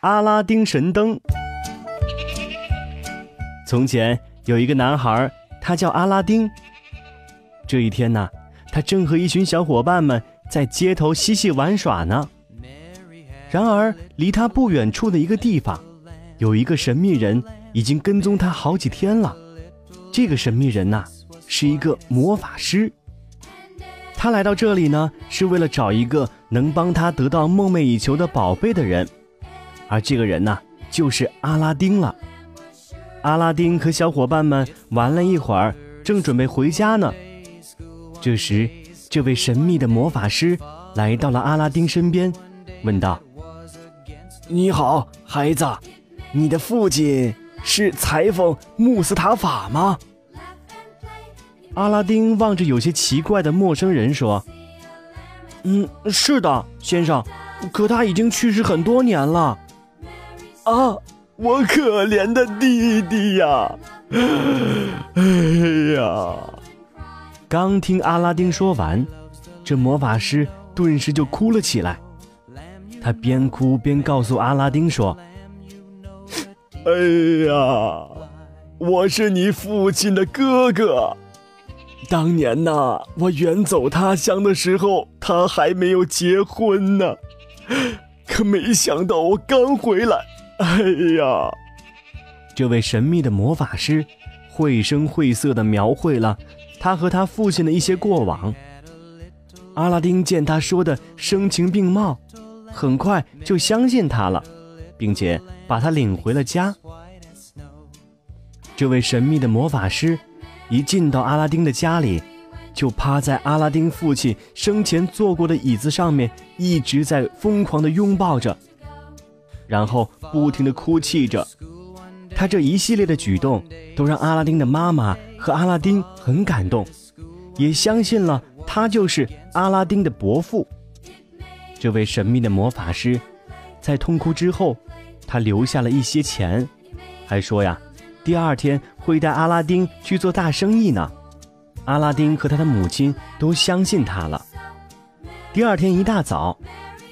阿拉丁神灯。从前有一个男孩，他叫阿拉丁。这一天呢，他正和一群小伙伴们在街头嬉戏玩耍呢。然而，离他不远处的一个地方，有一个神秘人已经跟踪他好几天了。这个神秘人呐，是一个魔法师。他来到这里呢，是为了找一个能帮他得到梦寐以求的宝贝的人，而这个人呢，就是阿拉丁了。阿拉丁和小伙伴们玩了一会儿，正准备回家呢。这时，这位神秘的魔法师来到了阿拉丁身边，问道：“你好，孩子，你的父亲是裁缝穆斯塔法吗？”阿拉丁望着有些奇怪的陌生人说：“嗯，是的，先生，可他已经去世很多年了。”啊。我可怜的弟弟呀！哎呀！刚听阿拉丁说完，这魔法师顿时就哭了起来。他边哭边告诉阿拉丁说：“哎呀，我是你父亲的哥哥。当年呐，我远走他乡的时候，他还没有结婚呢。可没想到，我刚回来。” 哎呀！这位神秘的魔法师绘声绘色地描绘了他和他父亲的一些过往。阿拉丁见他说的声情并茂，很快就相信他了，并且把他领回了家。这位神秘的魔法师一进到阿拉丁的家里，就趴在阿拉丁父亲生前坐过的椅子上面，一直在疯狂地拥抱着。然后不停地哭泣着，他这一系列的举动都让阿拉丁的妈妈和阿拉丁很感动，也相信了他就是阿拉丁的伯父。这位神秘的魔法师，在痛哭之后，他留下了一些钱，还说呀，第二天会带阿拉丁去做大生意呢。阿拉丁和他的母亲都相信他了。第二天一大早，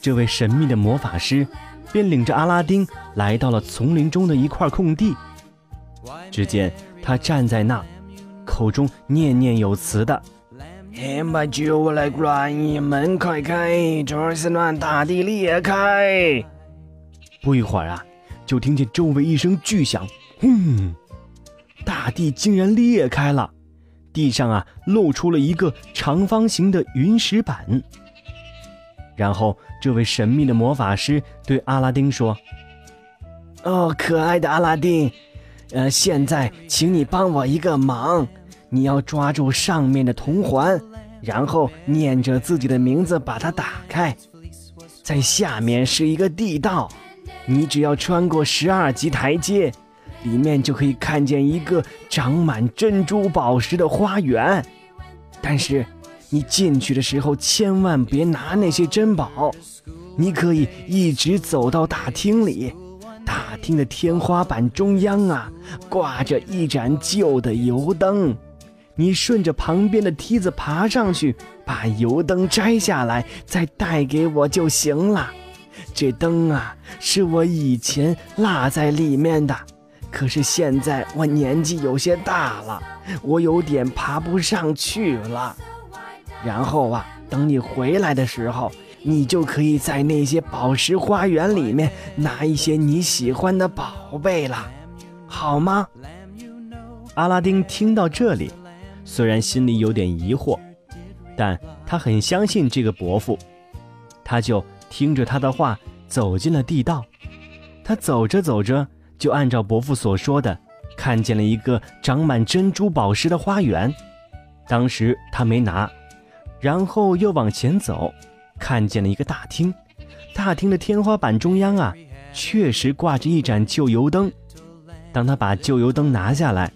这位神秘的魔法师。便领着阿拉丁来到了丛林中的一块空地。只见他站在那，口中念念有词的：“天把酒来灌，门快开，这是乱大地裂开。”不一会儿啊，就听见周围一声巨响，轰！大地竟然裂开了，地上啊露出了一个长方形的云石板。然后，这位神秘的魔法师对阿拉丁说：“哦，可爱的阿拉丁，呃，现在请你帮我一个忙，你要抓住上面的铜环，然后念着自己的名字把它打开，在下面是一个地道，你只要穿过十二级台阶，里面就可以看见一个长满珍珠宝石的花园，但是。”你进去的时候千万别拿那些珍宝，你可以一直走到大厅里，大厅的天花板中央啊挂着一盏旧的油灯，你顺着旁边的梯子爬上去，把油灯摘下来再带给我就行了。这灯啊是我以前落在里面的，可是现在我年纪有些大了，我有点爬不上去了。然后啊，等你回来的时候，你就可以在那些宝石花园里面拿一些你喜欢的宝贝了，好吗？阿拉丁听到这里，虽然心里有点疑惑，但他很相信这个伯父，他就听着他的话走进了地道。他走着走着，就按照伯父所说的，看见了一个长满珍珠宝石的花园。当时他没拿。然后又往前走，看见了一个大厅，大厅的天花板中央啊，确实挂着一盏旧油灯。当他把旧油灯拿下来，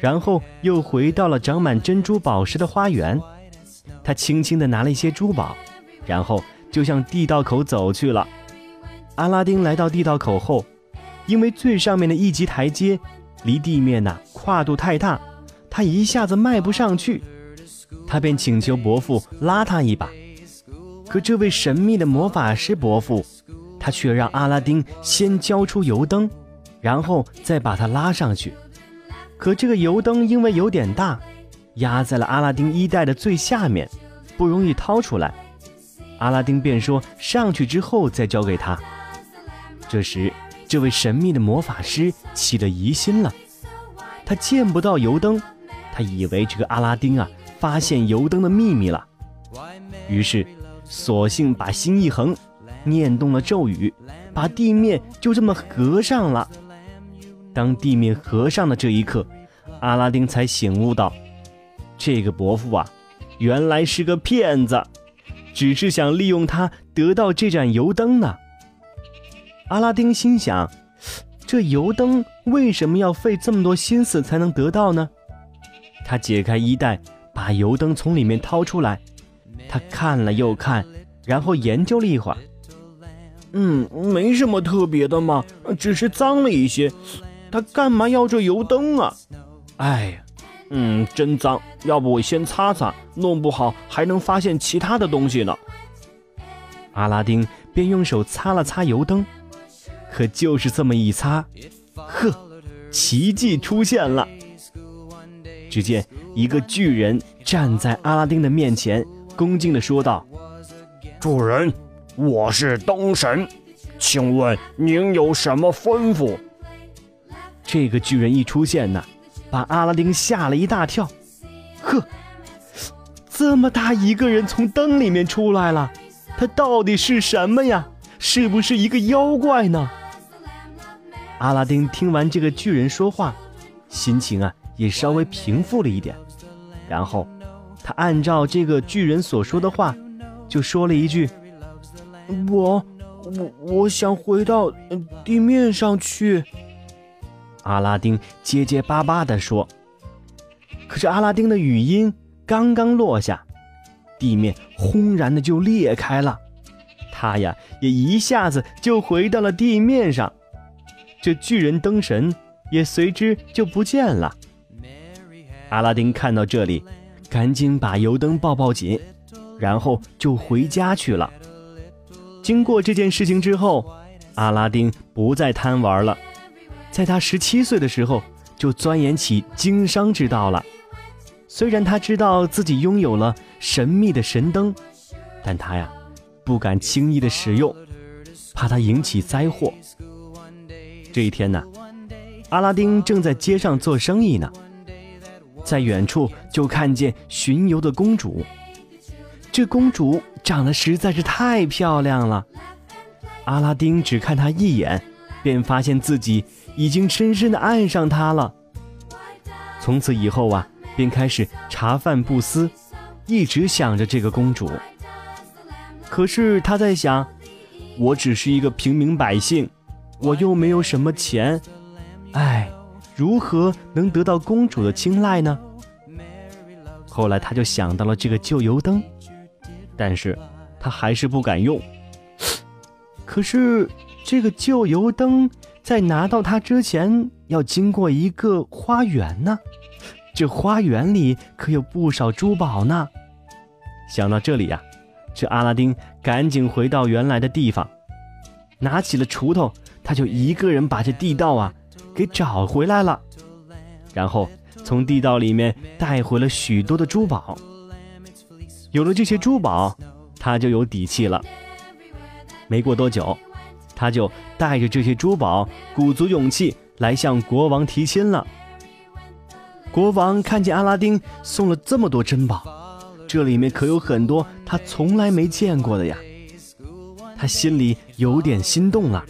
然后又回到了长满珍珠宝石的花园，他轻轻地拿了一些珠宝，然后就向地道口走去了。阿拉丁来到地道口后，因为最上面的一级台阶离地面呐跨度太大，他一下子迈不上去，他便请求伯父拉他一把。可这位神秘的魔法师伯父，他却让阿拉丁先交出油灯，然后再把他拉上去。可这个油灯因为有点大，压在了阿拉丁衣袋的最下面，不容易掏出来。阿拉丁便说：“上去之后再交给他。”这时，这位神秘的魔法师起了疑心了，他见不到油灯，他以为这个阿拉丁啊发现油灯的秘密了，于是。索性把心一横，念动了咒语，把地面就这么合上了。当地面合上的这一刻，阿拉丁才醒悟到，这个伯父啊，原来是个骗子，只是想利用他得到这盏油灯呢。阿拉丁心想，这油灯为什么要费这么多心思才能得到呢？他解开衣袋，把油灯从里面掏出来。他看了又看，然后研究了一会儿。嗯，没什么特别的嘛，只是脏了一些。他干嘛要这油灯啊？哎呀，嗯，真脏。要不我先擦擦，弄不好还能发现其他的东西呢。阿拉丁便用手擦了擦油灯，可就是这么一擦，呵，奇迹出现了。只见一个巨人站在阿拉丁的面前。恭敬地说道：“主人，我是灯神，请问您有什么吩咐？”这个巨人一出现呢，把阿拉丁吓了一大跳。呵，这么大一个人从灯里面出来了，他到底是什么呀？是不是一个妖怪呢？阿拉丁听完这个巨人说话，心情啊也稍微平复了一点，然后。他按照这个巨人所说的话，就说了一句：“我，我，我想回到地面上去。”阿拉丁结结巴巴地说。可是阿拉丁的语音刚刚落下，地面轰然的就裂开了，他呀也一下子就回到了地面上，这巨人灯神也随之就不见了。阿拉丁看到这里。赶紧把油灯抱抱紧，然后就回家去了。经过这件事情之后，阿拉丁不再贪玩了。在他十七岁的时候，就钻研起经商之道了。虽然他知道自己拥有了神秘的神灯，但他呀，不敢轻易的使用，怕它引起灾祸。这一天呢，阿拉丁正在街上做生意呢。在远处就看见巡游的公主，这公主长得实在是太漂亮了。阿拉丁只看她一眼，便发现自己已经深深的爱上她了。从此以后啊，便开始茶饭不思，一直想着这个公主。可是他在想，我只是一个平民百姓，我又没有什么钱，唉。如何能得到公主的青睐呢？后来他就想到了这个旧油灯，但是他还是不敢用。可是这个旧油灯在拿到它之前，要经过一个花园呢，这花园里可有不少珠宝呢。想到这里呀，这阿拉丁赶紧回到原来的地方，拿起了锄头，他就一个人把这地道啊。给找回来了，然后从地道里面带回了许多的珠宝。有了这些珠宝，他就有底气了。没过多久，他就带着这些珠宝，鼓足勇气来向国王提亲了。国王看见阿拉丁送了这么多珍宝，这里面可有很多他从来没见过的呀，他心里有点心动了。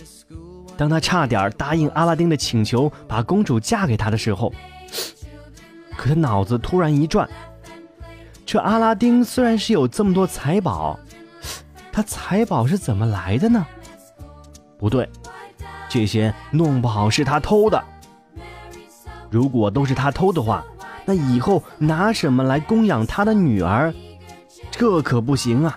当他差点答应阿拉丁的请求，把公主嫁给他的时候，可他脑子突然一转：这阿拉丁虽然是有这么多财宝，他财宝是怎么来的呢？不对，这些弄不好是他偷的。如果都是他偷的话，那以后拿什么来供养他的女儿？这可不行啊！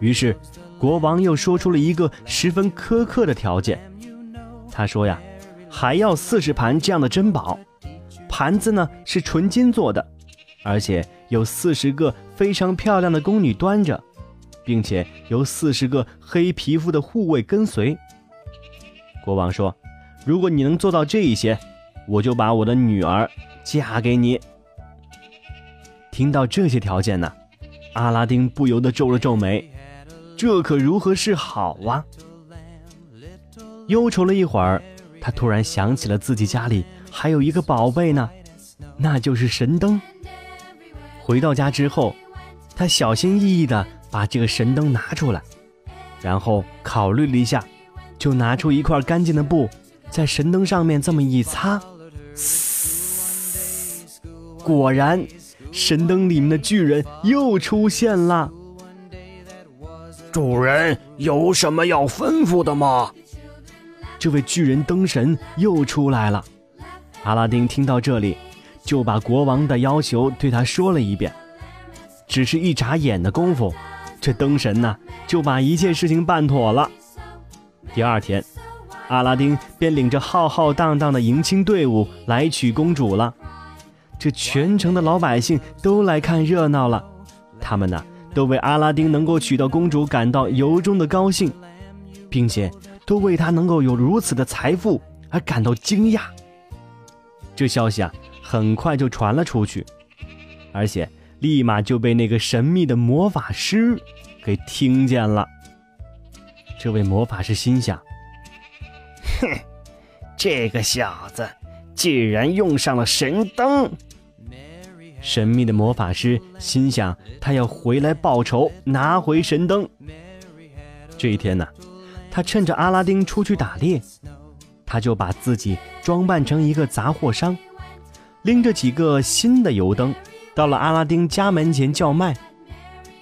于是，国王又说出了一个十分苛刻的条件。他说呀，还要四十盘这样的珍宝，盘子呢是纯金做的，而且有四十个非常漂亮的宫女端着，并且有四十个黑皮肤的护卫跟随。国王说：“如果你能做到这一些，我就把我的女儿嫁给你。”听到这些条件呢，阿拉丁不由得皱了皱眉，这可如何是好啊？忧愁了一会儿，他突然想起了自己家里还有一个宝贝呢，那就是神灯。回到家之后，他小心翼翼地把这个神灯拿出来，然后考虑了一下，就拿出一块干净的布，在神灯上面这么一擦，果然，神灯里面的巨人又出现了。主人有什么要吩咐的吗？这位巨人灯神又出来了。阿拉丁听到这里，就把国王的要求对他说了一遍。只是一眨眼的功夫，这灯神呢就把一切事情办妥了。第二天，阿拉丁便领着浩浩荡荡的迎亲队伍来娶公主了。这全城的老百姓都来看热闹了，他们呢都为阿拉丁能够娶到公主感到由衷的高兴，并且。都为他能够有如此的财富而感到惊讶。这消息啊，很快就传了出去，而且立马就被那个神秘的魔法师给听见了。这位魔法师心想：“哼，这个小子竟然用上了神灯！”神秘的魔法师心想，他要回来报仇，拿回神灯。这一天呢？他趁着阿拉丁出去打猎，他就把自己装扮成一个杂货商，拎着几个新的油灯，到了阿拉丁家门前叫卖：“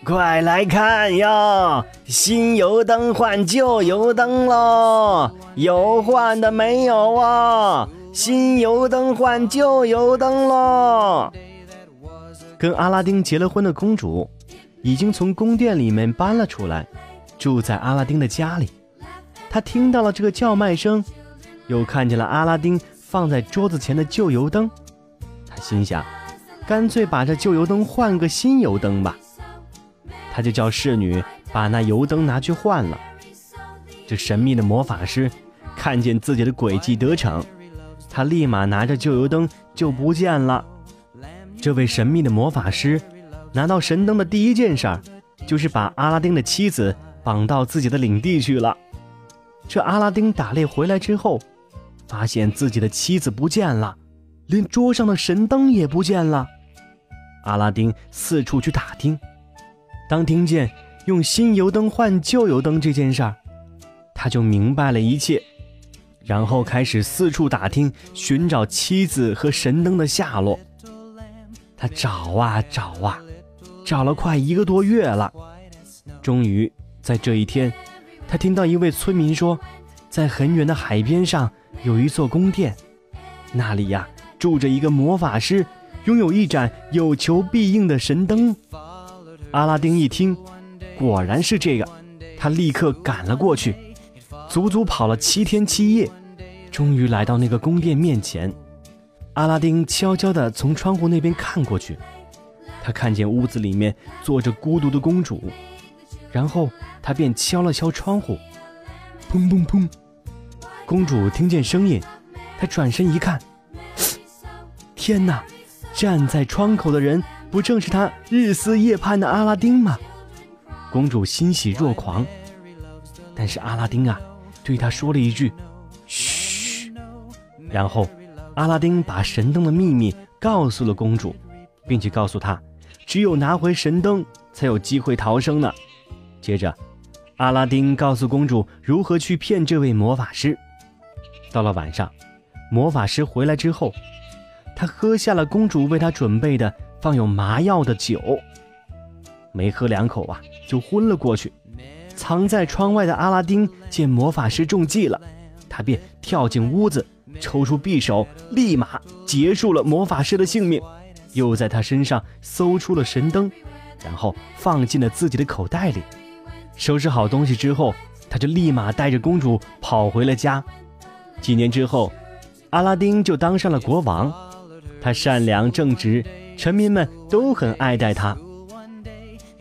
快来看呀，新油灯换旧油灯喽！有换的没有啊？新油灯换旧油灯喽！”跟阿拉丁结了婚的公主，已经从宫殿里面搬了出来，住在阿拉丁的家里。她听到了这个叫卖声，又看见了阿拉丁放在桌子前的旧油灯，他心想，干脆把这旧油灯换个新油灯吧。他就叫侍女把那油灯拿去换了。这神秘的魔法师看见自己的诡计得逞，他立马拿着旧油灯就不见了。这位神秘的魔法师拿到神灯的第一件事儿，就是把阿拉丁的妻子绑到自己的领地去了。这阿拉丁打猎回来之后，发现自己的妻子不见了，连桌上的神灯也不见了。阿拉丁四处去打听，当听见用新油灯换旧油灯这件事儿，他就明白了一切，然后开始四处打听，寻找妻子和神灯的下落。他找啊找啊，找了快一个多月了，终于在这一天。他听到一位村民说，在很远的海边上有一座宫殿，那里呀住着一个魔法师，拥有一盏有求必应的神灯。阿拉丁一听，果然是这个，他立刻赶了过去，足足跑了七天七夜，终于来到那个宫殿面前。阿拉丁悄悄地从窗户那边看过去，他看见屋子里面坐着孤独的公主。然后他便敲了敲窗户，砰砰砰！公主听见声音，她转身一看，天哪！站在窗口的人不正是她日思夜盼的阿拉丁吗？公主欣喜若狂。但是阿拉丁啊，对她说了一句：“嘘。”然后阿拉丁把神灯的秘密告诉了公主，并且告诉她，只有拿回神灯，才有机会逃生呢。接着，阿拉丁告诉公主如何去骗这位魔法师。到了晚上，魔法师回来之后，他喝下了公主为他准备的放有麻药的酒，没喝两口啊，就昏了过去。藏在窗外的阿拉丁见魔法师中计了，他便跳进屋子，抽出匕首，立马结束了魔法师的性命，又在他身上搜出了神灯，然后放进了自己的口袋里。收拾好东西之后，他就立马带着公主跑回了家。几年之后，阿拉丁就当上了国王，他善良正直，臣民们都很爱戴他。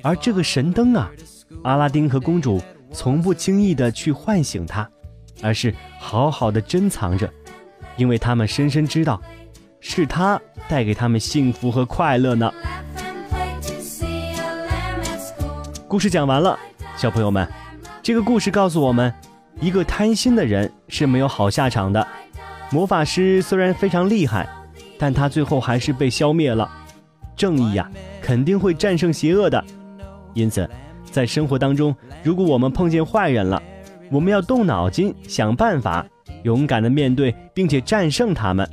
而这个神灯啊。阿拉丁和公主从不轻易的去唤醒他，而是好好的珍藏着，因为他们深深知道，是他带给他们幸福和快乐呢。故事讲完了，小朋友们，这个故事告诉我们，一个贪心的人是没有好下场的。魔法师虽然非常厉害，但他最后还是被消灭了。正义呀，肯定会战胜邪恶的，因此。在生活当中，如果我们碰见坏人了，我们要动脑筋想办法，勇敢的面对，并且战胜他们。